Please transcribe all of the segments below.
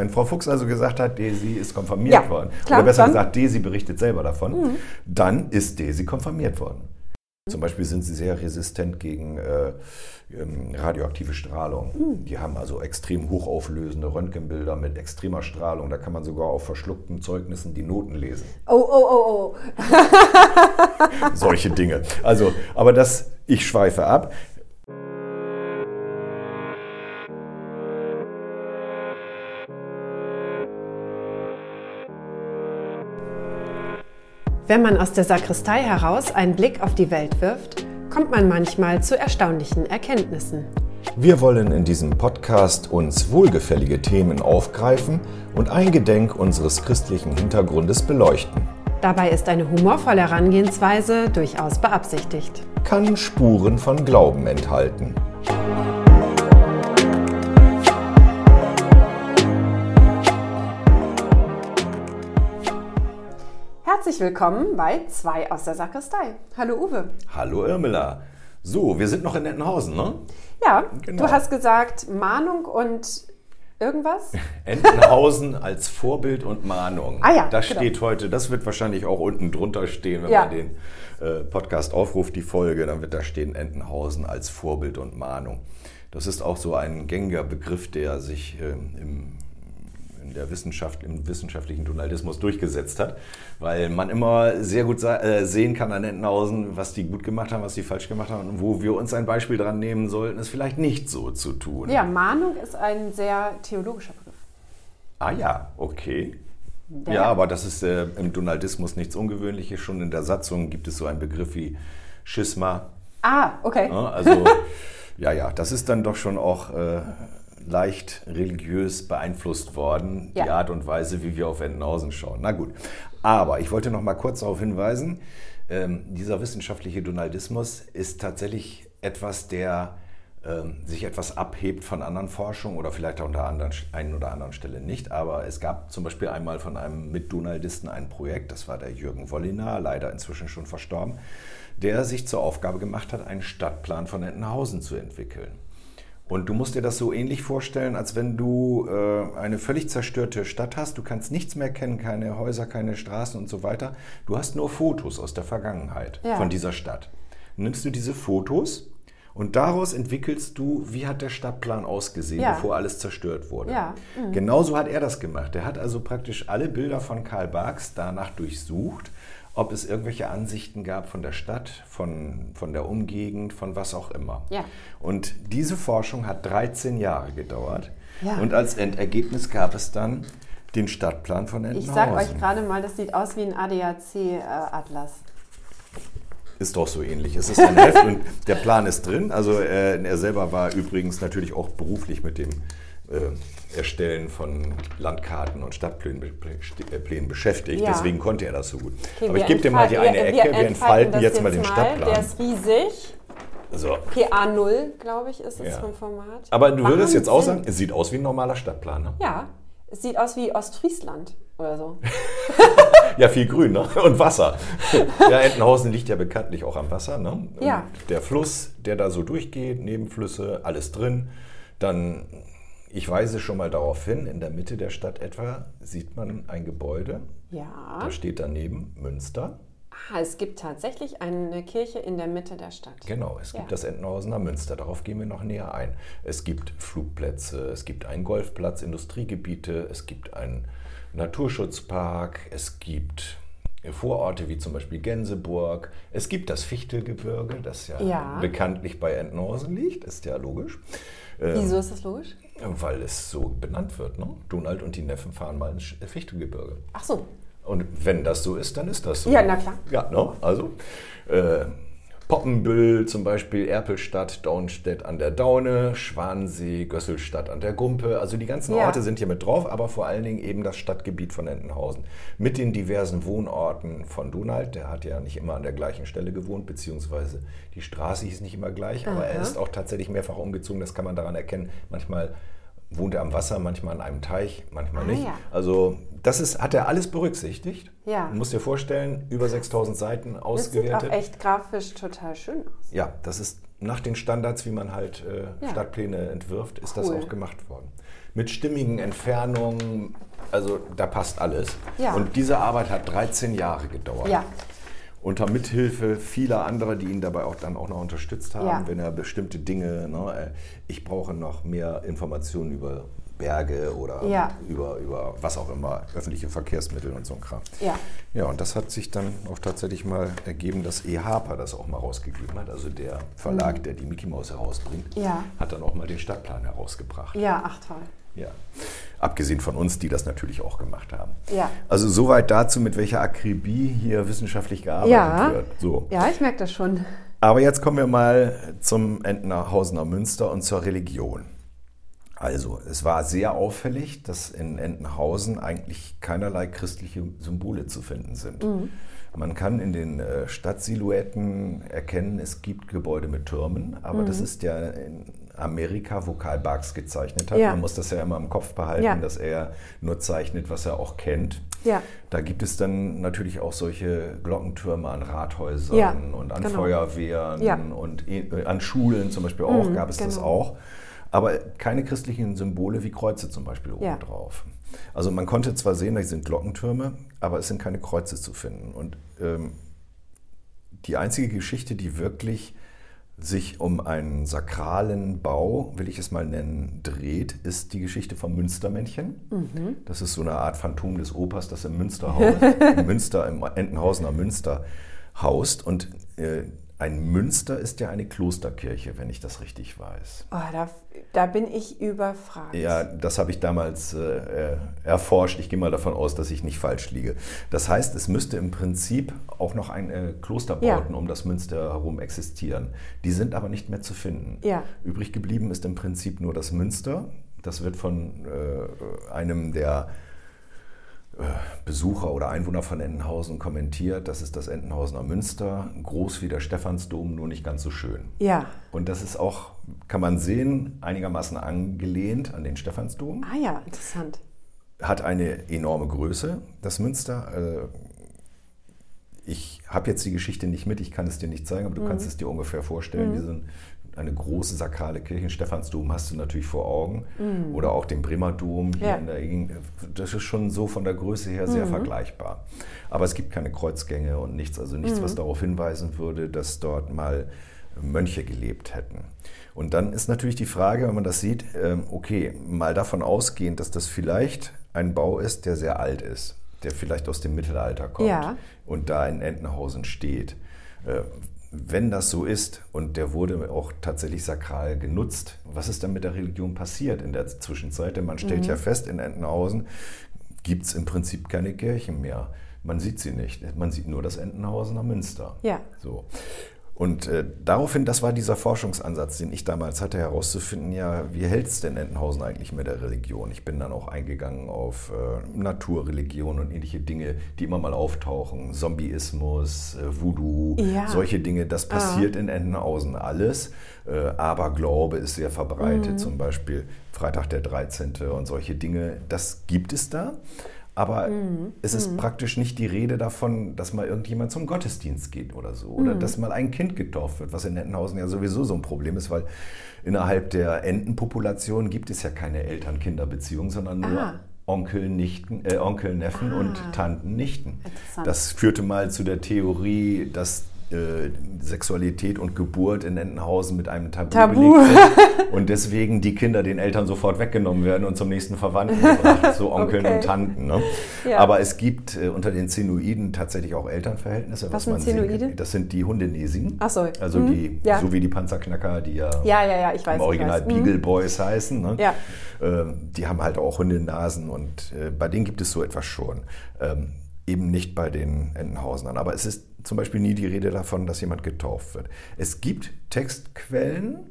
Wenn Frau Fuchs also gesagt hat, Desi ist konfirmiert Ja, worden, klar, oder besser dann- gesagt, Desi berichtet selber davon, dann ist Desi konfirmiert worden. Zum Beispiel sind sie sehr resistent gegen äh, ähm, radioaktive Strahlung. Die haben also extrem hochauflösende Röntgenbilder mit extremer Strahlung. Da kann man sogar auf verschluckten Zeugnissen die Noten lesen. Oh, oh, oh, oh. Solche Dinge. Also, aber das, ich schweife ab. Wenn man aus der Sakristei heraus einen Blick auf die Welt wirft, kommt man manchmal zu erstaunlichen Erkenntnissen. Wir wollen in diesem Podcast uns wohlgefällige Themen aufgreifen und eingedenk unseres christlichen Hintergrundes beleuchten. Dabei ist eine humorvolle Herangehensweise durchaus beabsichtigt. Kann Spuren von Glauben enthalten. Herzlich willkommen bei Zwei aus der Sakristei. Hallo Uwe. Hallo Irmela. So, wir sind noch in Entenhausen, ne? Ja, Genau. du hast gesagt Mahnung und irgendwas? Entenhausen als Vorbild und Mahnung. Ah ja, Das genau. steht heute, das wird wahrscheinlich auch unten drunter stehen, wenn Ja. man den äh, Podcast aufruft, die Folge, dann wird da stehen Entenhausen als Vorbild und Mahnung. Das ist auch so ein gängiger Begriff, der sich ähm, im in der Wissenschaft, im wissenschaftlichen Journalismus durchgesetzt hat, weil man immer sehr gut äh, sehen kann an Entenhausen, was die gut gemacht haben, was die falsch gemacht haben und wo wir uns ein Beispiel dran nehmen sollten, es vielleicht nicht so zu tun. Ja, Mahnung ist ein sehr theologischer Begriff. Ah ja, okay. Ja. Ja, aber das ist äh, im Donaldismus nichts Ungewöhnliches. Schon in der Satzung gibt es so einen Begriff wie Schisma. Ah, okay. Ne? Also, ja, ja, das ist dann doch schon auch äh, leicht religiös beeinflusst worden, die Ja. Art und Weise, wie wir auf Entenhausen schauen. Na gut, aber ich wollte noch mal kurz darauf hinweisen, ähm, dieser wissenschaftliche Donaldismus ist tatsächlich etwas, der ähm, sich etwas abhebt von anderen Forschungen oder vielleicht auch an der anderen, einen oder anderen Stelle nicht. Aber es gab zum Beispiel einmal von einem Mit-Donaldisten ein Projekt, das war der Jürgen Wolliner, leider inzwischen schon verstorben, der sich zur Aufgabe gemacht hat, einen Stadtplan von Entenhausen zu entwickeln. Und du musst dir das so ähnlich vorstellen, als wenn du äh, eine völlig zerstörte Stadt hast. Du kannst nichts mehr kennen, keine Häuser, keine Straßen und so weiter. Du hast nur Fotos aus der Vergangenheit Ja. von dieser Stadt. Nimmst du diese Fotos und daraus entwickelst du, wie hat der Stadtplan ausgesehen, Ja. bevor alles zerstört wurde. Ja, Genauso hat er das gemacht. Er hat also praktisch alle Bilder von Karl Barks danach durchsucht, ob es irgendwelche Ansichten gab von der Stadt, von, von der Umgegend, von was auch immer. Ja. Und diese Forschung hat 13 Jahre gedauert. Ja. Und als Endergebnis gab es dann den Stadtplan von Ich Entenhausen. sag euch gerade mal, das sieht aus wie ein ADAC-Atlas. Ist doch so ähnlich. Es ist ein Heft und der Plan ist drin. Also äh, er selber war übrigens natürlich auch beruflich mit dem äh, Erstellen von Landkarten und Stadtplänen be- Plänen beschäftigt. Ja. Deswegen konnte er das so gut. Okay, Aber ich wir gebe dir mal die entfalten- eine wir- Ecke. Wir entfalten das jetzt mal den Der Stadtplan. ist riesig. So. PA0, glaube ich, ist es Ja. vom Format. Aber du würdest jetzt auch Wahnsinn. sagen, es sieht aus wie ein normaler Stadtplan. Ne? Ja, es sieht aus wie Ostfriesland oder so. Ja, viel Grün ne? und Wasser. Ja, Entenhausen liegt ja bekanntlich auch am Wasser. Ne? Ja. Der Fluss, der da so durchgeht, Nebenflüsse, alles drin. Dann, ich weise schon mal darauf hin, in der Mitte der Stadt etwa sieht man ein Gebäude. Ja. Da steht daneben Münster. Ah, es gibt tatsächlich eine Kirche in der Mitte der Stadt. Genau, es gibt Ja. das Entenhausener Münster. Darauf gehen wir noch näher ein. Es gibt Flugplätze, es gibt einen Golfplatz, Industriegebiete, es gibt einen Naturschutzpark, es gibt Vororte wie zum Beispiel Gänseburg, es gibt das Fichtelgebirge, das ja, Ja. bekanntlich bei Entenhausen liegt, ist ja logisch. Ähm, Wieso ist das logisch? Weil es so benannt wird. Ne? Donald und die Neffen fahren mal ins Fichtelgebirge. Ach so. Und wenn das so ist, dann ist das so. Ja, na klar. Ja, ne? also äh, Poppenbüll zum Beispiel, Erpelstadt, Daunstedt an der Daune, Schwansee, Gösselstadt an der Gumpe. Also die ganzen Ja. Orte sind hier mit drauf, aber vor allen Dingen eben das Stadtgebiet von Entenhausen. Mit den diversen Wohnorten von Donald. Der hat ja nicht immer an der gleichen Stelle gewohnt, beziehungsweise die Straße hieß nicht immer gleich, aber er Aha. ist auch tatsächlich mehrfach umgezogen. Das kann man daran erkennen. Manchmal wohnt er am Wasser, manchmal an einem Teich, manchmal Ah, nicht. ja. Also das ist, hat er alles berücksichtigt. Ja. Du musst dir vorstellen, über 6000 Seiten Das sieht ausgewertet. auch echt grafisch total schön aus. Ja, das ist nach den Standards, wie man halt äh, Ja. Stadtpläne entwirft, ist das Cool. auch gemacht worden. mit stimmigen Entfernungen. Also da passt alles. Ja. Und diese Arbeit hat 13 Jahre gedauert. Ja. Unter Mithilfe vieler anderer, die ihn dabei auch dann auch noch unterstützt haben, Ja. wenn er bestimmte Dinge, ne, äh, ich brauche noch mehr Informationen über Berge oder Ja. über, über was auch immer, öffentliche Verkehrsmittel und so ein Kram. Ja. Ja, und das hat sich dann auch tatsächlich mal ergeben, dass E. Harper das auch mal rausgegeben hat. Also der Verlag, der die Mickey Mouse herausbringt, Mhm. Ja. hat dann auch mal den Stadtplan herausgebracht. Ja, ach toll. Ja. Abgesehen von uns, die das natürlich auch gemacht haben. Ja. Also soweit dazu, mit welcher Akribie hier wissenschaftlich gearbeitet Ja. wird. So. Ja, ich merke das schon. Aber jetzt kommen wir mal zum Entenhausener Münster und zur Religion. Also, es war sehr auffällig, dass in Entenhausen eigentlich keinerlei christliche Symbole zu finden sind. Man kann in den äh, Stadtsilhouetten erkennen, es gibt Gebäude mit Türmen, aber das ist ja in Amerika, wo Karl Barks gezeichnet hat. Ja. Man muss das ja immer im Kopf behalten, Ja. dass er nur zeichnet, was er auch kennt. Ja. Da gibt es dann natürlich auch solche Glockentürme an Rathäusern und an genau. Feuerwehren und äh, an Schulen zum Beispiel auch Mhm, gab es das genau. auch. Aber keine christlichen Symbole wie Kreuze zum Beispiel Ja. obendrauf. Also man konnte zwar sehen, da sind Glockentürme, aber es sind keine Kreuze zu finden. Und ähm, die einzige Geschichte, die wirklich sich um einen sakralen Bau, will ich es mal nennen, dreht, ist die Geschichte vom Münstermännchen. Mhm. Das ist so eine Art Phantom des Opas, das im Münsterhaus, im Münster, im Entenhausener Münster haust. Und äh, ein Münster ist ja eine Klosterkirche, wenn ich das richtig weiß. Oh, da, da bin ich überfragt. Ja, das habe ich damals äh, erforscht. Ich gehe mal davon aus, dass ich nicht falsch liege. Das heißt, es müsste im Prinzip auch noch ein äh, Klosterbauten Ja. um das Münster herum existieren. Die sind aber nicht mehr zu finden. Ja. Übrig geblieben ist im Prinzip nur das Münster. Das wird von äh, einem der Besucher oder Einwohner von Entenhausen kommentiert. Das ist das Entenhausener Münster, groß wie der Stephansdom, nur nicht ganz so schön. Ja. Und das ist auch, kann man sehen, einigermaßen angelehnt an den Stephansdom. Ah ja, interessant. Hat eine enorme Größe, das Münster. Äh, Ich habe jetzt die Geschichte nicht mit, ich kann es dir nicht zeigen, aber du kannst Mhm. es dir ungefähr vorstellen. Wir sind eine große sakrale Kirche. Stephansdom hast du natürlich vor Augen. Oder auch den Bremer Dom hier Mhm. Ja. in der Gegend. Das ist schon so von der Größe her sehr Mhm. vergleichbar. Aber es gibt keine Kreuzgänge und nichts, also nichts, Mhm. was darauf hinweisen würde, dass dort mal Mönche gelebt hätten. Und dann ist natürlich die Frage, wenn man das sieht, ähm, okay, mal davon ausgehend, dass das vielleicht ein Bau ist, der sehr alt ist, der vielleicht aus dem Mittelalter kommt Ja. und da in Entenhausen steht. Wenn das so ist und der wurde auch tatsächlich sakral genutzt, was ist dann mit der Religion passiert in der Zwischenzeit? Denn man stellt Mhm. ja fest, in Entenhausen gibt es im Prinzip keine Kirchen mehr. Man sieht sie nicht. Man sieht nur das Entenhausener Münster. Ja. So. Und äh, daraufhin, das war dieser Forschungsansatz, den ich damals hatte, herauszufinden, ja, wie hält es denn Entenhausen eigentlich mit der Religion? Ich bin dann auch eingegangen auf äh, Naturreligion und ähnliche Dinge, die immer mal auftauchen. Zombieismus, äh, Voodoo, Ja. solche Dinge. Das passiert in Entenhausen alles. Äh, Aberglaube ist sehr verbreitet, zum Beispiel Freitag der 13. und solche Dinge. Das gibt es da. Aber es ist praktisch nicht die Rede davon, dass mal irgendjemand zum Gottesdienst geht oder so. Oder dass mal ein Kind getauft wird, was in Entenhausen ja sowieso so ein Problem ist, weil innerhalb der Entenpopulation gibt es ja keine Eltern-Kinder-Beziehung, sondern nur Ah. Onkel, Nichten, äh, Onkel, Neffen und Tanten, Nichten. Das führte mal zu der Theorie, dass äh, Sexualität und Geburt in Entenhausen mit einem Tabu, Tabu. belegt sind und deswegen die Kinder den Eltern sofort weggenommen werden und zum nächsten Verwandten gebracht, so Onkeln Okay. und Tanten. Ne? Ja. Aber es gibt äh, unter den Zenoiden tatsächlich auch Elternverhältnisse. Was sind man sehen kann. Zenoide? Das sind die Hundenesigen. Ach so. Also Mhm. die, Ja. so wie die Panzerknacker, die ja, Ja, ja, ja, ich weiß. im Original. Mhm. Beagle Boys heißen. Ne? Ja. Ähm, die haben halt auch Hundenasen und äh, bei denen gibt es so etwas schon. Ähm, eben nicht bei den Entenhausenern. Aber es ist zum Beispiel nie die Rede davon, dass jemand getauft wird. Es gibt Textquellen,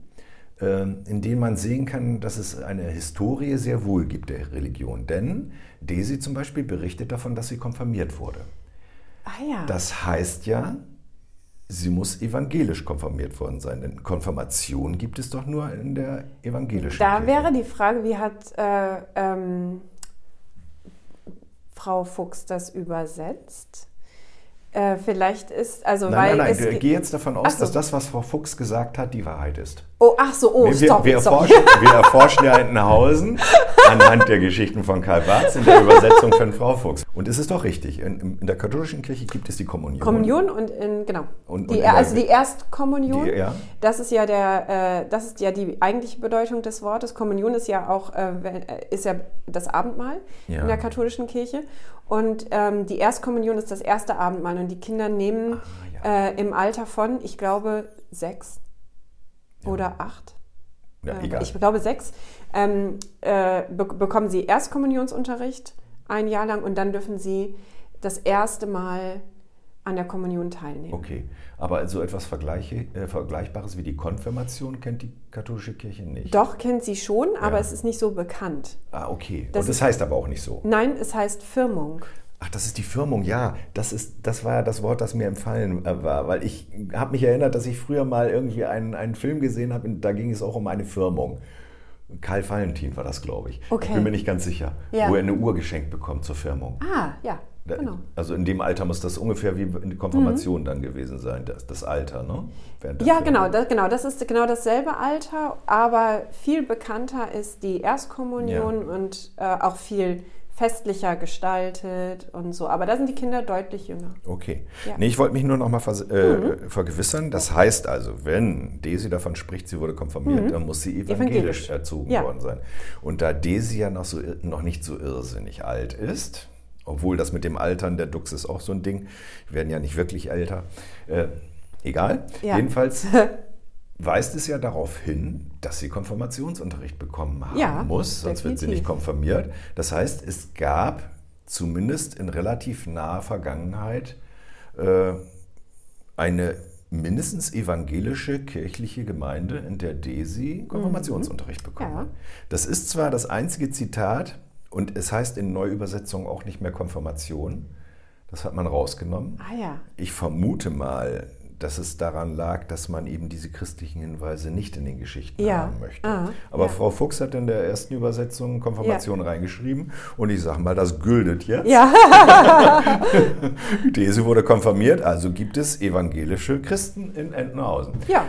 ähm, in denen man sehen kann, dass es eine Historie sehr wohl gibt der Religion. Denn Desi zum Beispiel berichtet davon, dass sie konfirmiert wurde. Ah ja. Das heißt ja, sie muss evangelisch konfirmiert worden sein. Denn Konfirmation gibt es doch nur in der evangelischen Da Kirche. wäre die Frage, wie hat äh, ähm, Frau Fuchs das übersetzt? Äh, vielleicht ist, also Nein, weil nein, nein, es du- ge- geh jetzt davon aus, so. dass das, was Frau Fuchs gesagt hat, die Wahrheit ist. Oh, ach so, oh, Nee, wir, stopp, wir, stopp. erforschen, wir erforschen ja Entenhausen anhand der Geschichten von Karl Barth in der Übersetzung von Frau Fuchs. Und es ist doch richtig, in, in der katholischen Kirche gibt es die Kommunion. Kommunion und in, genau. Und- und die, in also die Erstkommunion, Die- ja. das ist ja der, äh, das ist ja die eigentliche Bedeutung des Wortes. Kommunion ist ja auch, äh, äh, ist ja das Abendmahl Ja. in der katholischen Kirche. Und ähm, die Erstkommunion ist das erste Abendmahl und die Kinder nehmen Ah, äh, im Alter von, ich glaube, sechs oder acht. Ja, äh, egal. ich glaube sechs, ähm, äh, be bekommen sie Erstkommunionsunterricht ein Jahr lang und dann dürfen sie das erste Mal an der Kommunion teilnehmen. Okay, aber so etwas Vergleiche, äh, Vergleichbares wie die Konfirmation kennt die katholische Kirche nicht. Doch, kennt sie schon, aber Ja. es ist nicht so bekannt. Ah, okay. Das Und das heißt aber auch nicht so. Nein, es heißt Firmung. Ach, das ist die Firmung, ja. Das, ist, das war ja das Wort, das mir empfallen äh, war, weil ich habe mich erinnert, dass ich früher mal irgendwie einen, einen Film gesehen habe, da ging es auch um eine Firmung. Karl Valentin war das, glaube ich. Okay. Ich bin mir nicht ganz sicher, Ja. wo er eine Uhr geschenkt bekommt zur Firmung. Ah, ja, genau. Also in dem Alter muss das ungefähr wie in der Konfirmation dann gewesen sein, das, das Alter, ne? Ja, genau das, genau, das ist genau dasselbe Alter, aber viel bekannter ist die Erstkommunion und äh, auch viel festlicher gestaltet und so. Aber da sind die Kinder deutlich jünger. Okay. Ja. Nee, ich wollte mich nur noch mal vers äh, vergewissern. Das heißt also, wenn Desi davon spricht, sie wurde konfirmiert, dann muss sie evangelisch, Evangelisch. erzogen Ja. worden sein. Und da Desi ja noch, so, noch nicht so irrsinnig alt ist, obwohl das mit dem Altern der Dux ist auch so ein Ding, werden ja nicht wirklich älter, äh, egal. Ja. Jedenfalls weist es ja darauf hin, dass sie Konfirmationsunterricht bekommen haben Ja, muss, sonst wird sie definitiv. nicht konfirmiert. Das heißt, es gab zumindest in relativ naher Vergangenheit äh, eine mindestens evangelische kirchliche Gemeinde, in der Desi Konfirmationsunterricht bekommen Mhm. Ja. hat. Das ist zwar das einzige Zitat und es heißt in Neuübersetzung auch nicht mehr Konfirmation. Das hat man rausgenommen. Ah ja. Ich vermute mal, dass es daran lag, dass man eben diese christlichen Hinweise nicht in den Geschichten Ja. haben möchte. Ah, Aber ja. Frau Fuchs hat in der ersten Übersetzung Konfirmation reingeschrieben und ich sage mal, das gültet jetzt. Ja, Desi wurde konfirmiert, also gibt es evangelische Christen in Entenhausen. ja.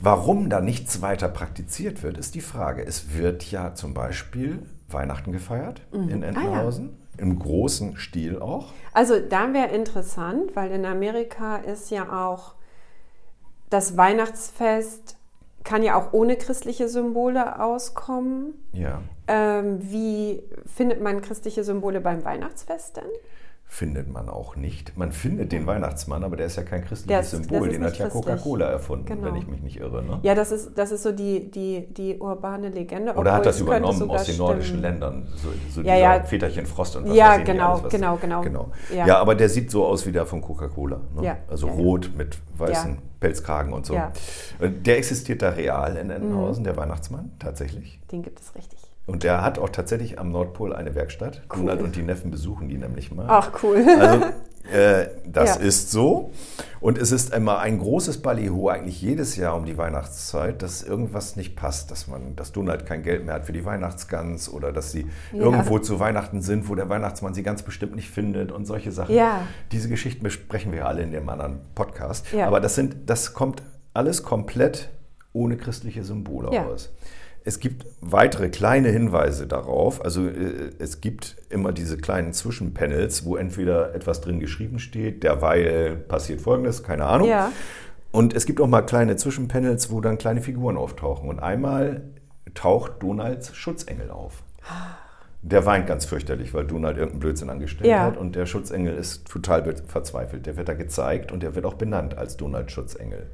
Warum da nichts weiter praktiziert wird, ist die Frage. Es wird ja zum Beispiel Weihnachten gefeiert Mhm. in Ah, Entenhausen, im großen Stil auch. Also da wäre interessant, weil in Amerika ist ja auch das Weihnachtsfest kann ja auch ohne christliche Symbole auskommen. Ja, Ähm, wie findet man christliche Symbole beim Weihnachtsfest denn? Findet man auch nicht. Man findet den Weihnachtsmann, aber der ist ja kein christliches ist- Symbol. das ist Den hat ja. Coca-Cola erfunden, Genau. wenn ich mich nicht irre. Ne? Ja, das ist, das ist so die, die, die urbane Legende. Oder hat das übernommen aus den nordischen stimmen. Ländern? So, so Ja, dieser ja. Väterchen Frost und was Ja, weiß genau, alles, was- genau, genau. genau. Ja. Ja. aber der sieht so aus wie der von Coca-Cola. Ne? Ja, Also rot mit weißen. Pelzkragen und so. Äh, Der existiert da real in Entenhausen, Mhm. der Weihnachtsmann, tatsächlich. Den gibt es richtig. Und der hat auch tatsächlich am Nordpol eine Werkstatt. Cool. Donald und die Neffen besuchen die nämlich mal. Ach, cool. Also, äh, das Ja. ist so. Und es ist immer ein großes Ballyho eigentlich jedes Jahr um die Weihnachtszeit, dass irgendwas nicht passt, dass man, dass Donald kein Geld mehr hat für die Weihnachtsgans oder dass sie Ja. irgendwo zu Weihnachten sind, wo der Weihnachtsmann sie ganz bestimmt nicht findet und solche Sachen. Ja. Diese Geschichten besprechen wir alle in dem anderen Podcast. Ja. Aber das sind, das kommt alles komplett ohne christliche Symbole Ja. aus. Es gibt weitere kleine Hinweise darauf. Also äh, es gibt immer diese kleinen Zwischenpanels, wo entweder etwas drin geschrieben steht, derweil passiert Folgendes, keine Ahnung. Ja. Und es gibt auch mal kleine Zwischenpanels, wo dann kleine Figuren auftauchen. Und einmal taucht Donalds Schutzengel auf. Der weint ganz fürchterlich, weil Donald irgendeinen Blödsinn angestellt Ja. hat. Und der Schutzengel ist total verzweifelt. Der wird da gezeigt und der wird auch benannt als Donald Schutzengel.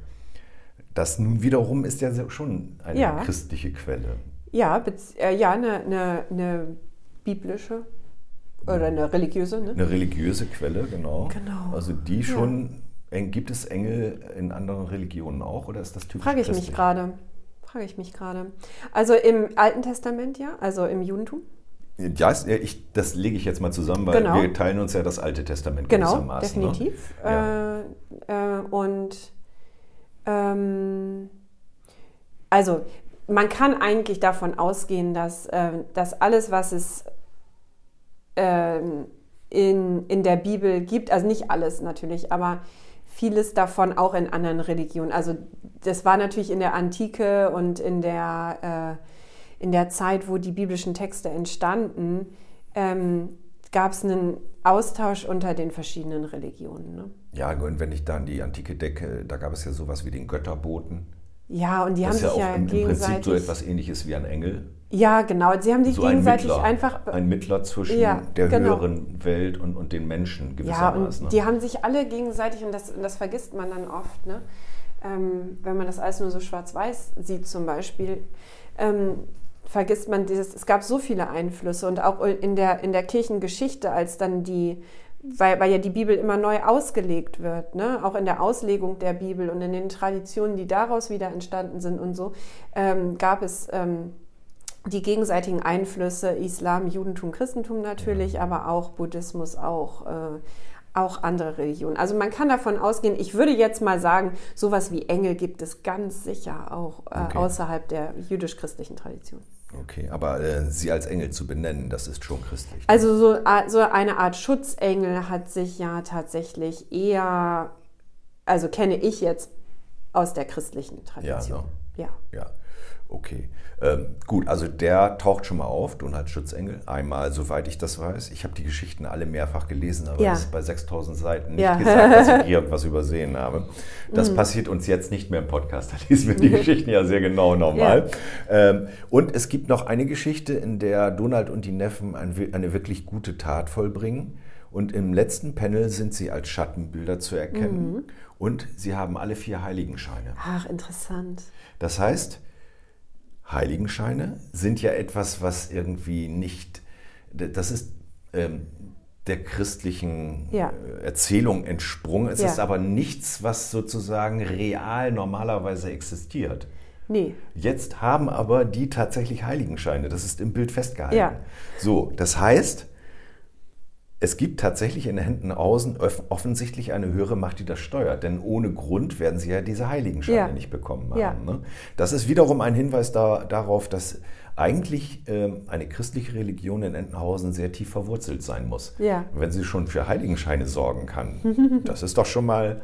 Das nun wiederum ist ja schon eine Ja. christliche Quelle. Ja, äh, ja eine, eine, eine biblische oder eine religiöse, ne? Eine religiöse Quelle, genau. Genau. Also die schon, Eng- gibt es Engel in anderen Religionen auch oder ist das typisch Frage ich mich christlich? gerade. Frage ich mich gerade. Also im Alten Testament ja, also im Judentum. Ja, ja, ich, das lege ich jetzt mal zusammen, weil Genau. wir teilen uns ja das Alte Testament Genau, gewissermaßen. Ne? definitiv. Ja. Äh, äh, und ähm, also man kann eigentlich davon ausgehen, dass, äh, dass alles, was es ähm, in, in der Bibel gibt, also nicht alles natürlich, aber vieles davon auch in anderen Religionen. Also das war natürlich in der Antike und in der, äh, in der Zeit, wo die biblischen Texte entstanden, ähm, gab es einen Austausch unter den verschiedenen Religionen. Ne? Ja, und wenn ich da an die Antike decke, da gab es ja sowas wie den Götterboten. Ja, und die das haben sich ja, auch im, gegenseitig... Prinzip so etwas ähnliches wie ein Engel. Ja, genau. Sie haben sich so gegenseitig ein einfach. Ein Mittler zwischen ja, der genau. höheren Welt und, und den Menschen gewissermaßen. Ja, und die haben sich alle gegenseitig, und das, das vergisst man dann oft, ne? Ähm, wenn man das alles nur so schwarz-weiß sieht zum Beispiel, ähm, vergisst man dieses, es gab so viele Einflüsse und auch in der, in der Kirchengeschichte, als dann die, weil, weil ja die Bibel immer neu ausgelegt wird, ne? auch in der Auslegung der Bibel und in den Traditionen, die daraus wieder entstanden sind und so, ähm, gab es ähm, die gegenseitigen Einflüsse, Islam, Judentum, Christentum natürlich, aber auch Buddhismus, auch, äh, auch andere Religionen. Also man kann davon ausgehen, ich würde jetzt mal sagen, sowas wie Engel gibt es ganz sicher auch äh, okay. außerhalb der jüdisch-christlichen Tradition. Okay, aber äh, sie als Engel zu benennen, das ist schon christlich. Also so, so eine Art Schutzengel hat sich ja tatsächlich eher, also kenne ich jetzt aus der christlichen Tradition. Ja, ne? ja. ja. Okay, ähm, gut, also der taucht schon mal auf, Donald Schutzengel, einmal, soweit ich das weiß. Ich habe die Geschichten alle mehrfach gelesen, aber ja. es ist bei 6000 Seiten nicht ja. gesagt, dass ich irgendwas übersehen habe. Das mhm. passiert uns jetzt nicht mehr im Podcast, da lesen wir die Geschichten ja sehr genau nochmal. Ja. Ähm, und es gibt noch eine Geschichte, in der Donald und die Neffen eine wirklich gute Tat vollbringen. Und im letzten Panel sind sie als Schattenbilder zu erkennen. Mhm. Und sie haben alle vier Heiligenscheine. Ach, interessant. Das heißt, Heiligenscheine sind ja etwas, was irgendwie nicht, das ist ähm, der christlichen ja. Äh, Erzählung entsprungen. Es ja. ist aber nichts, was sozusagen real normalerweise existiert. Nee. Jetzt haben aber die tatsächlich Heiligenscheine. Das ist im Bild festgehalten. Ja. So, das heißt, es gibt tatsächlich in Entenhausen offensichtlich eine höhere Macht, die das steuert. Denn ohne Grund werden sie ja diese Heiligenscheine ja. nicht bekommen haben. Ja. Ne? Das ist wiederum ein Hinweis da, darauf, dass eigentlich ähm, eine christliche Religion in Entenhausen sehr tief verwurzelt sein muss. Ja. Wenn sie schon für Heiligenscheine sorgen kann. das ist doch schon mal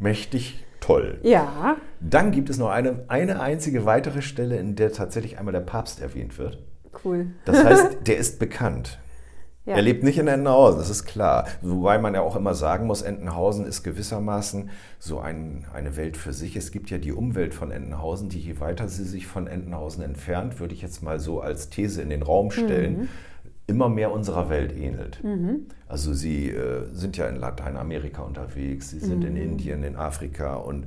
mächtig toll. Ja. Dann gibt es noch eine, eine einzige weitere Stelle, in der tatsächlich einmal der Papst erwähnt wird. Cool. Das heißt, der ist bekannt. Ja. Er lebt nicht in Entenhausen, das ist klar. Wobei man ja auch immer sagen muss, Entenhausen ist gewissermaßen so ein, eine Welt für sich. Es gibt ja die Umwelt von Entenhausen, die je weiter sie sich von Entenhausen entfernt, würde ich jetzt mal so als These in den Raum stellen, mhm. immer mehr unserer Welt ähnelt. Mhm. Also sie äh, sind ja in Lateinamerika unterwegs, sie sind mhm. in Indien, in Afrika und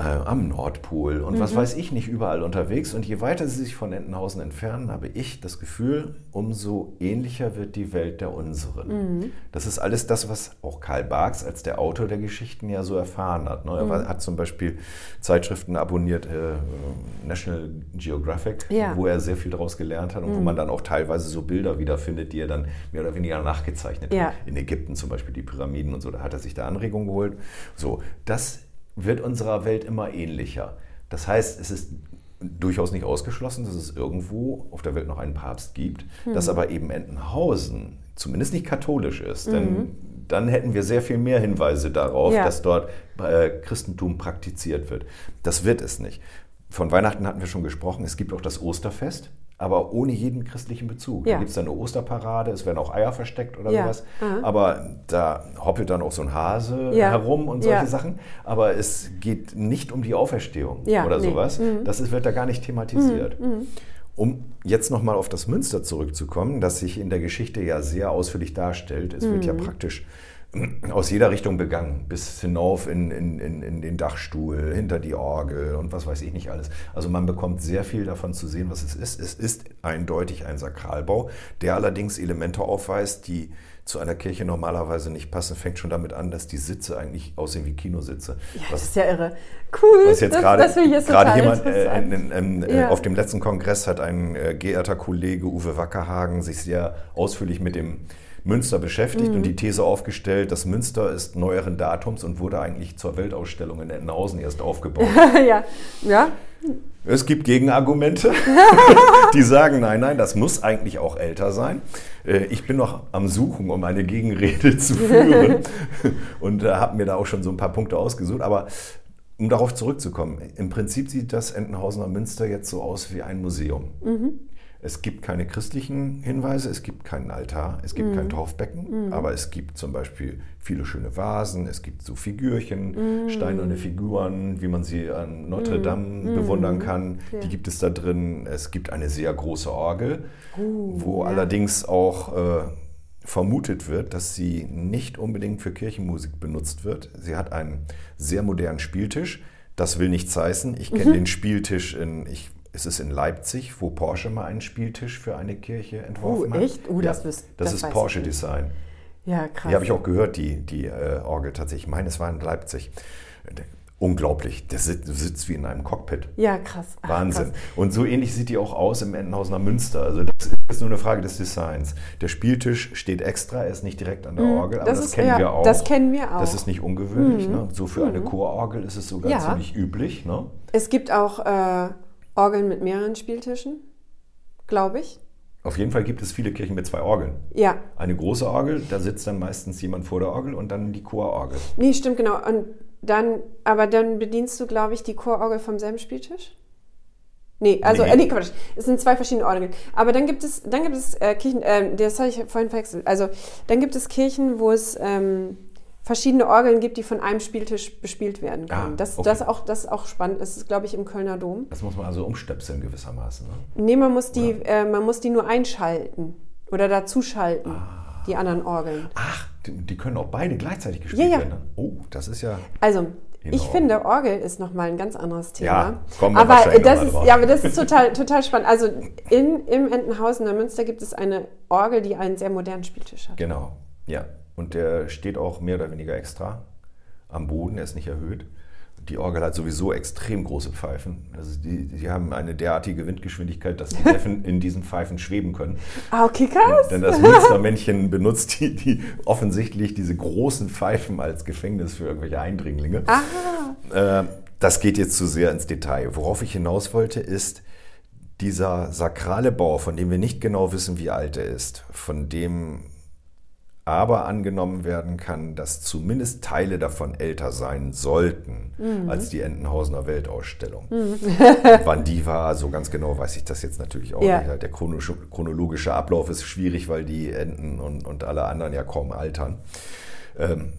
äh, am Nordpol und mhm. was weiß ich nicht überall unterwegs. Und je weiter sie sich von Entenhausen entfernen, habe ich das Gefühl, umso ähnlicher wird die Welt der unseren. Mhm. Das ist alles das, was auch Karl Barks als der Autor der Geschichten ja so erfahren hat. Ne? Er mhm. hat zum Beispiel Zeitschriften abonniert, äh, National Geographic, ja. wo er sehr viel daraus gelernt hat und wo mhm. man dann auch teilweise so Bilder wiederfindet, die er dann mehr oder weniger nachgezeichnet ja. hat. In Ägypten zum Beispiel die Pyramiden und so, da hat er sich da Anregungen geholt. So, das wird unserer Welt immer ähnlicher. Das heißt, es ist durchaus nicht ausgeschlossen, dass es irgendwo auf der Welt noch einen Papst gibt, mhm. dass aber eben Entenhausen zumindest nicht katholisch ist. Mhm. Denn dann hätten wir sehr viel mehr Hinweise darauf, ja. dass dort äh, Christentum praktiziert wird. Das wird es nicht. Von Weihnachten hatten wir schon gesprochen. Es gibt auch das Osterfest aber ohne jeden christlichen Bezug. Ja. Da gibt es eine Osterparade, es werden auch Eier versteckt oder ja. sowas. Aha. Aber da hoppelt dann auch so ein Hase ja. herum und solche Sachen. Aber es geht nicht um die Auferstehung oder nee. sowas. Mhm. Das ist, wird da gar nicht thematisiert. Mhm. Mhm. Um jetzt nochmal auf das Münster zurückzukommen, das sich in der Geschichte ja sehr ausführlich darstellt. Es wird ja mhm. praktisch aus jeder Richtung begangen, bis hinauf in, in, in, in, den Dachstuhl, hinter die Orgel und was weiß ich nicht alles. Also man bekommt sehr viel davon zu sehen, was es ist. Es ist eindeutig ein Sakralbau, der allerdings Elemente aufweist, die zu einer Kirche normalerweise nicht passen. Fängt schon damit an, dass die Sitze eigentlich aussehen wie Kinositze. Ja, was, das ist ja irre. Cool. Was jetzt gerade jemand äh, in, äh, ja. auf dem letzten Kongress hat ein äh, geehrter Kollege Uwe Wackerhagen sich sehr ausführlich mit dem Münster beschäftigt mhm. und die These aufgestellt, dass Münster ist neueren Datums und wurde eigentlich zur Weltausstellung in Entenhausen erst aufgebaut. ja, ja. Es gibt Gegenargumente, die sagen, nein, nein, das muss eigentlich auch älter sein. Äh, ich bin noch am Suchen, um eine Gegenrede zu führen und äh, habe mir da auch schon so ein paar Punkte ausgesucht. Aber um darauf zurückzukommen, im Prinzip sieht das Entenhausener Münster jetzt so aus wie ein Museum. Es gibt keine christlichen Hinweise, es gibt keinen Altar, es gibt kein Taufbecken, aber es gibt zum Beispiel viele schöne Vasen, es gibt so Figürchen, steinerne Figuren, wie man sie an Notre Dame bewundern kann. Ja. Die gibt es da drin. Es gibt eine sehr große Orgel, wo ja. allerdings auch äh, vermutet wird, dass sie nicht unbedingt für Kirchenmusik benutzt wird. Sie hat einen sehr modernen Spieltisch. Das will nichts heißen. Ich Mhm. kenne den Spieltisch in, ich, es ist in Leipzig, wo Porsche mal einen Spieltisch für eine Kirche entworfen Oh, hat. echt? Oh, das wüs- das, das ist Porsche. Design. Ja, krass. Die habe ich auch gehört, die, die äh, Orgel tatsächlich. Ich meine, es war in Leipzig. Unglaublich. Der sitzt, sitzt wie in einem Cockpit. Ja, krass. Ach, Wahnsinn. krass. Und so ähnlich sieht die auch aus im Entenhausener Münster. Also das ist nur eine Frage des Designs. Der Spieltisch steht extra, er ist nicht direkt an der Orgel, aber das, Mhm. ist- kennen ja, wir auch. Das kennen wir auch. Das ist nicht ungewöhnlich. Ne? So für eine Chororgel ist es sogar Ja. ziemlich üblich. Ne? es gibt auch äh, Orgeln mit mehreren Spieltischen, glaube ich. Auf jeden Fall gibt es viele Kirchen mit zwei Orgeln. Ja, Eine große Orgel, da sitzt dann meistens jemand vor der Orgel und dann die Chororgel. nee, stimmt genau. Und dann, aber dann bedienst du, glaube ich, die Chororgel vom selben Spieltisch? Nee, also, Nee. Äh, nee, Quatsch. Es sind zwei verschiedene Orgeln. Aber dann gibt es, dann gibt es äh, Kirchen, ähm, das habe ich vorhin verwechselt. Also, dann gibt es Kirchen, wo es ähm, verschiedene Orgeln gibt, die von einem Spieltisch bespielt werden können. Ah, das, okay. das, auch, das ist auch spannend. Das ist, glaube ich, im Kölner Dom. Das muss man also umstöpseln gewissermaßen. Ne? Nee, man muss die, äh, man muss die nur einschalten oder dazuschalten, Ah. die anderen Orgeln. Ach, die, die können auch beide gleichzeitig gespielt Ja, ja. werden. Oh, das ist ja. Also, In ich finde, Orgel ist nochmal ein ganz anderes Thema. Ja, kommen wir aber das ist, ja, aber das ist total, total spannend. Also in, im Entenhausener Münster gibt es eine Orgel, die einen sehr modernen Spieltisch hat. Genau, ja. Und der steht auch mehr oder weniger extra am Boden, er ist nicht erhöht. Die Orgel hat sowieso extrem große Pfeifen. Also die, die haben eine derartige Windgeschwindigkeit, dass die Neffen in diesen Pfeifen schweben können. Ah, okay, krass. Denn das Münstermännchen benutzt die, die offensichtlich diese großen Pfeifen als Gefängnis für irgendwelche Eindringlinge. Ah, Äh, das geht jetzt zu sehr ins Detail. Worauf ich hinaus wollte, ist dieser sakrale Bau, von dem wir nicht genau wissen, wie alt er ist, von dem aber angenommen werden kann, dass zumindest Teile davon älter sein sollten als die Entenhausener Weltausstellung. Wann die war, so ganz genau weiß ich das jetzt natürlich auch Ja. nicht. Der chronologische Ablauf ist schwierig, weil die Enten und, und alle anderen ja kaum altern. Ähm,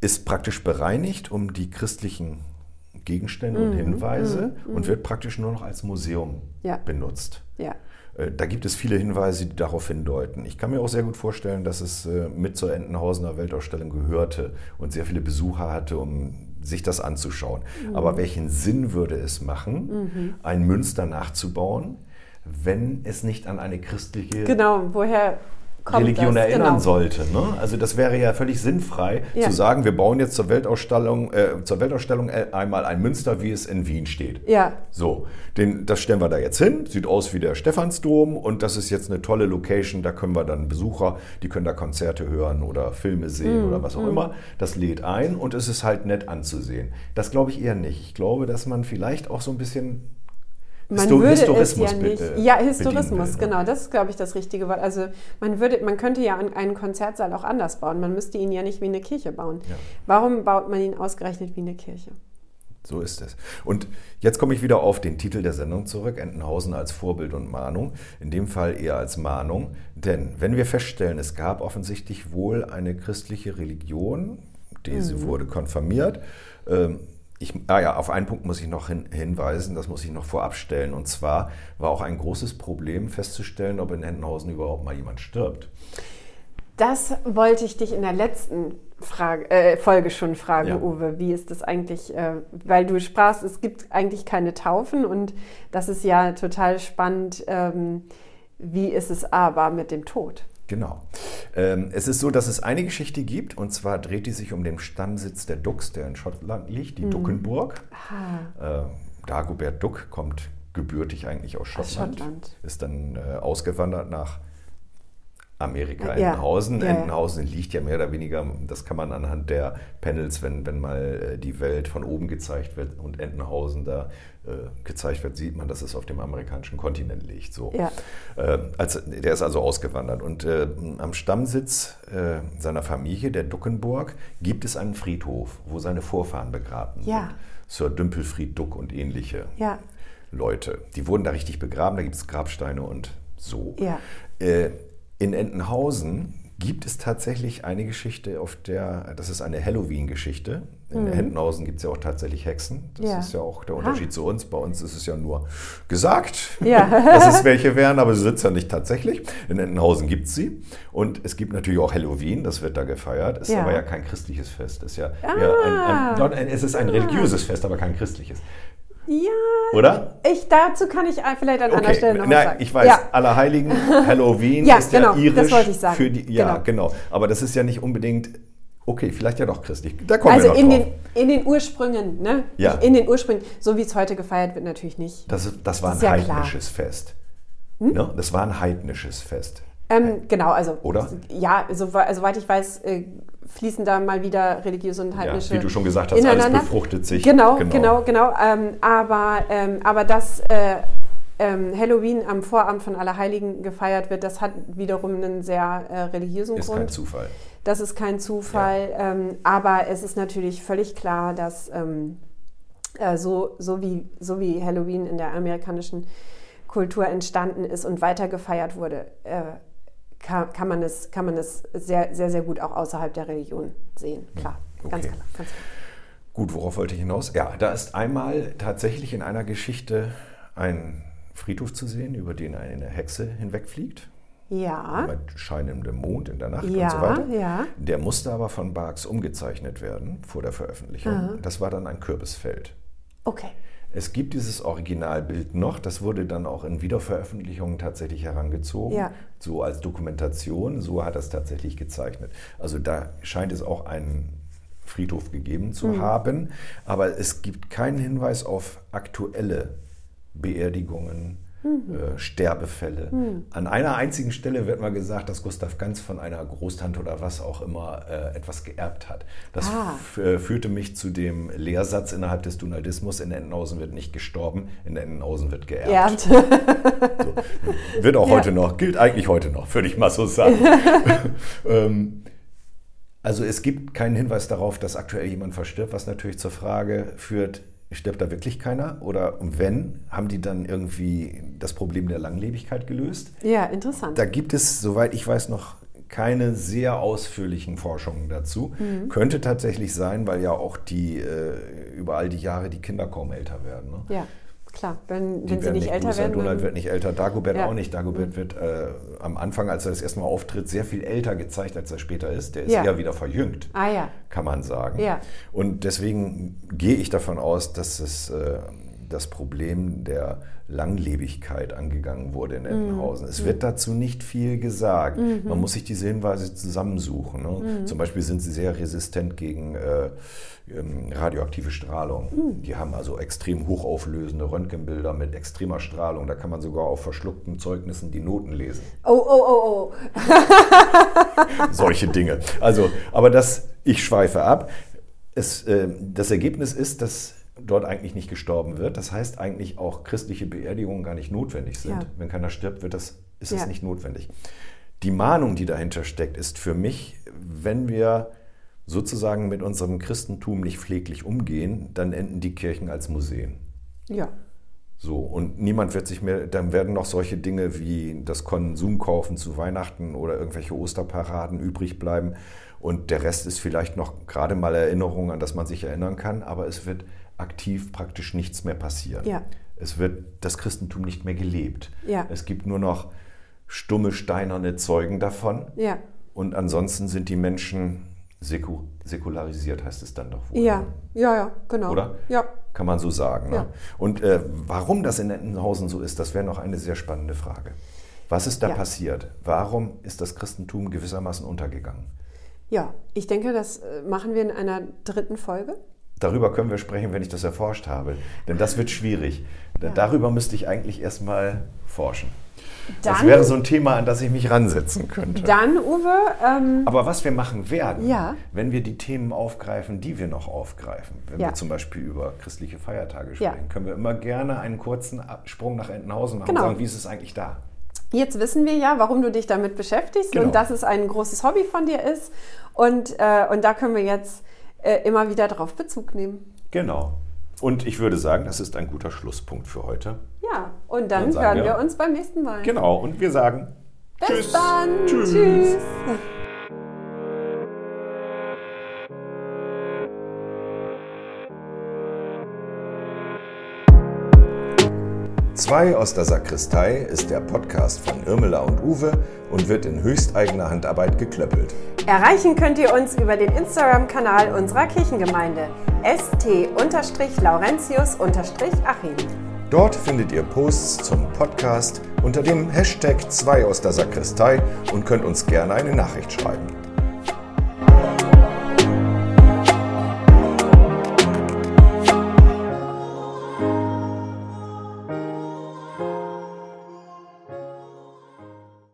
ist praktisch bereinigt um die christlichen Gegenstände und Hinweise und wird praktisch nur noch als Museum Ja. benutzt. ja. Äh, Da gibt es viele Hinweise, die darauf hindeuten. Ich kann mir auch sehr gut vorstellen, dass es äh, mit zur Entenhausener Weltausstellung gehörte und sehr viele Besucher hatte, um sich das anzuschauen. Mhm. Aber welchen Sinn würde es machen, ein Münster nachzubauen, wenn es nicht an eine christliche Genau, woher kommt Religion das? erinnern genau. sollte. Ne? Also das wäre ja völlig sinnfrei, Ja. zu sagen, wir bauen jetzt zur Weltausstellung, äh, zur Weltausstellung äh, einmal ein Münster, wie es in Wien steht. Ja, So, den, das stellen wir da jetzt hin, sieht aus wie der Stephansdom und das ist jetzt eine tolle Location, da können wir dann Besucher, die können da Konzerte hören oder Filme sehen oder was auch immer. Das lädt ein und es ist halt nett anzusehen. Das glaube ich eher nicht. Ich glaube, dass man vielleicht auch so ein bisschen man Histo- würde Historismus es ja nicht. äh, ja, Historismus, will, genau, das ist, glaube ich, das richtige Wort. Also man würde, man könnte ja einen Konzertsaal auch anders bauen. Man müsste ihn ja nicht wie eine Kirche bauen. Ja. Warum baut man ihn ausgerechnet wie eine Kirche? So ist es. Und jetzt komme ich wieder auf den Titel der Sendung zurück, Entenhausen als Vorbild und Mahnung. In dem Fall eher als Mahnung. Denn wenn wir feststellen, es gab offensichtlich wohl eine christliche Religion, diese wurde konfirmiert. Ähm, ich, ah ja, auf einen Punkt muss ich noch hin, hinweisen, das muss ich noch vorab stellen. Und zwar war auch ein großes Problem festzustellen, ob in Entenhausen überhaupt mal jemand stirbt. Das wollte ich dich in der letzten Frage, äh, Folge schon fragen, Ja. Uwe. Wie ist das eigentlich? Äh, weil du sprachst, es gibt eigentlich keine Taufen und das ist ja total spannend. Ähm, wie ist es aber mit dem Tod? Genau. Ähm, es ist so, dass es eine Geschichte gibt, und zwar dreht die sich um den Stammsitz der Ducks, der in Schottland liegt, die Duckenburg. Äh, Dagobert Duck kommt gebürtig eigentlich aus Aus Schottland, Schottland. ist dann äh, ausgewandert nach Amerika, Ja. Entenhausen. Ja, ja. Entenhausen liegt ja mehr oder weniger, das kann man anhand der Panels, wenn, wenn mal äh, die Welt von oben gezeigt wird und Entenhausen da äh, gezeigt wird, sieht man, dass es auf dem amerikanischen Kontinent liegt. So. Äh, als, der ist also ausgewandert. Und äh, am Stammsitz äh, seiner Familie, der Duckenburg, gibt es einen Friedhof, wo seine Vorfahren begraben sind. Sir Dümpelfried Duck und ähnliche. Leute. Die wurden da richtig begraben, da gibt es Grabsteine und so. Ja. In Entenhausen gibt es tatsächlich eine Geschichte, auf der, das ist eine Halloween-Geschichte. In Entenhausen gibt es ja auch tatsächlich Hexen. Das Mhm. Ja. ist ja auch der Ah. Unterschied zu uns. Bei uns ist es ja nur gesagt, Ja. dass es welche wären, aber sie sind es ja nicht tatsächlich. In Entenhausen gibt es sie. Und es gibt natürlich auch Halloween, das wird da gefeiert. Ist Ja. aber ja kein christliches Fest. Ist ja, Ah. ein, ein, ein, es ist ein religiöses Fest, aber kein christliches. Ja, Oder? ich, dazu kann ich vielleicht an anderer Stelle noch Nein, sagen. ich weiß, Ja. Allerheiligen, Halloween Ja, ist genau, ja irisch. das wollte ich sagen. Für die, ja, Genau. genau. Aber das ist ja nicht unbedingt, okay, vielleicht ja doch christlich. Da kommen Also wir noch in drauf. den, in den Ursprüngen, ne? Ja. In den Ursprüngen, so wie es heute gefeiert wird, natürlich nicht. das, das war ein ist ja klar. Hm? heidnisches Fest. Ne? Das war ein heidnisches Fest. Ähm, genau, also Oder? ja, so, soweit ich weiß, äh, fließen da mal wieder religiöse und heidnische wie du schon gesagt hast, alles befruchtet sich. Genau, Genau. genau, genau. Ähm, aber, ähm, aber dass äh, ähm, Halloween am Vorabend von Allerheiligen gefeiert wird, das hat wiederum einen sehr äh, religiösen Ist kein Grund. Zufall. Das ist kein Zufall, ähm, aber es ist natürlich völlig klar, dass ähm, äh, so, so, wie, so wie Halloween in der amerikanischen Kultur entstanden ist und weiter gefeiert wurde, äh, kann, kann, man es, kann man es sehr, sehr, sehr gut auch außerhalb der Religion sehen. Klar, ganz Okay. klar. Ganz klar. Gut, worauf wollte ich hinaus? Ja, da ist einmal tatsächlich in einer Geschichte ein Friedhof zu sehen, über den eine Hexe hinwegfliegt. Ja, Mit scheinendem Mond in der Nacht Ja, und so weiter. ja. Der musste aber von Barks umgezeichnet werden vor der Veröffentlichung. Das war dann ein Kürbisfeld. okay. Es gibt dieses Originalbild noch, das wurde dann auch in Wiederveröffentlichungen tatsächlich herangezogen, Ja. so als Dokumentation, so hat er es tatsächlich gezeichnet. Also da scheint es auch einen Friedhof gegeben zu haben, aber es gibt keinen Hinweis auf aktuelle Beerdigungen, äh, Sterbefälle. An einer einzigen Stelle wird mal gesagt, dass Gustav Ganz von einer Großtante oder was auch immer äh, etwas geerbt hat. Das Ah. äh, führte mich zu dem Lehrsatz innerhalb des Donaldismus, in Entenhausen wird nicht gestorben, in Entenhausen wird geerbt. Erbt. So. Wird auch Ja. heute noch, gilt eigentlich heute noch, würde ich mal so sagen. ähm, also es gibt keinen Hinweis darauf, dass aktuell jemand verstirbt, was natürlich zur Frage führt, stirbt da wirklich keiner? Oder wenn, haben die dann irgendwie das Problem der Langlebigkeit gelöst? Ja, interessant. Da gibt es, soweit ich weiß, noch keine sehr ausführlichen Forschungen dazu. Mhm. Könnte tatsächlich sein, weil ja auch die äh, über all die Jahre die Kinder kaum älter werden. Ne? ja, klar. Wenn, wenn sie werden nicht älter größer, werden. Donald wird nicht älter, Dagobert Ja. auch nicht. Dagobert wird äh, am Anfang, als er das erste Mal auftritt, sehr viel älter gezeigt, als er später ist. Der ist Ja. eher wieder verjüngt, Ah ja, kann man sagen. Ja. Und deswegen gehe ich davon aus, dass es äh, das Problem der Langlebigkeit angegangen wurde in Entenhausen. Es wird dazu nicht viel gesagt. Man muss sich diese Hinweise zusammensuchen. Ne? Mhm. Zum Beispiel sind sie sehr resistent gegen äh, ähm, radioaktive Strahlung. Mhm. Die haben also extrem hochauflösende Röntgenbilder mit extremer Strahlung. Da kann man sogar auf verschluckten Zeugnissen die Noten lesen Oh, oh, oh, oh. solche Dinge. Also, aber das, ich schweife ab. Es, äh, das Ergebnis ist, dass dort eigentlich nicht gestorben wird. Das heißt eigentlich auch christliche Beerdigungen gar nicht notwendig sind. Ja. Wenn keiner stirbt, wird das, ist es Ja. nicht notwendig. Die Mahnung, die dahinter steckt, ist für mich, wenn wir sozusagen mit unserem Christentum nicht pfleglich umgehen, dann enden die Kirchen als Museen. Ja. So, und niemand wird sich mehr, dann werden noch solche Dinge wie das Konsumkaufen zu Weihnachten oder irgendwelche Osterparaden übrig bleiben. Und der Rest ist vielleicht noch gerade mal Erinnerung, an das man sich erinnern kann, aber es wird aktiv praktisch nichts mehr passieren. Ja. Es wird das Christentum nicht mehr gelebt. Ja. Es gibt nur noch stumme, steinerne Zeugen davon. Ja. Und ansonsten sind die Menschen säku säkularisiert, heißt es dann doch wohl. Ja, ja, ja, genau. Oder? Ja. Kann man so sagen. Ne? Ja. Und äh, warum das in Entenhausen so ist, das wäre noch eine sehr spannende Frage. Was ist da Ja. passiert? Warum ist das Christentum gewissermaßen untergegangen? Ja, ich denke, das äh, machen wir in einer dritten Folge. Darüber können wir sprechen, wenn ich das erforscht habe. Denn das wird schwierig. Ja. Darüber müsste ich eigentlich erstmal forschen. das Dann- wäre so ein Thema, an das ich mich ransetzen könnte. Dann, Uwe, ähm, Aber was wir machen werden, Ja. wenn wir die Themen aufgreifen, die wir noch aufgreifen, wenn Ja. wir zum Beispiel über christliche Feiertage sprechen, können wir immer gerne einen kurzen Sprung nach Entenhausen machen Genau. und sagen, wie ist es eigentlich da? Jetzt wissen wir ja, warum du dich damit beschäftigst Genau. und dass es ein großes Hobby von dir ist. Und, äh, und da können wir jetzt äh, immer wieder drauf Bezug nehmen. Genau. Und ich würde sagen, das ist ein guter Schlusspunkt für heute. Ja, und dann, Dann hören wir- wir uns beim nächsten Mal. Genau. Und wir sagen Bis Tschüss. dann. Tschüss. Tschüss. Zwei aus der Sakristei ist der Podcast von Irmela und Uwe und wird in höchsteigener Handarbeit geklöppelt. Erreichen könnt ihr uns über den Instagram-Kanal unserer Kirchengemeinde st-laurentius-achim. Dort findet ihr Posts zum Podcast unter dem Hashtag 2 aus der Sakristei und könnt uns gerne eine Nachricht schreiben.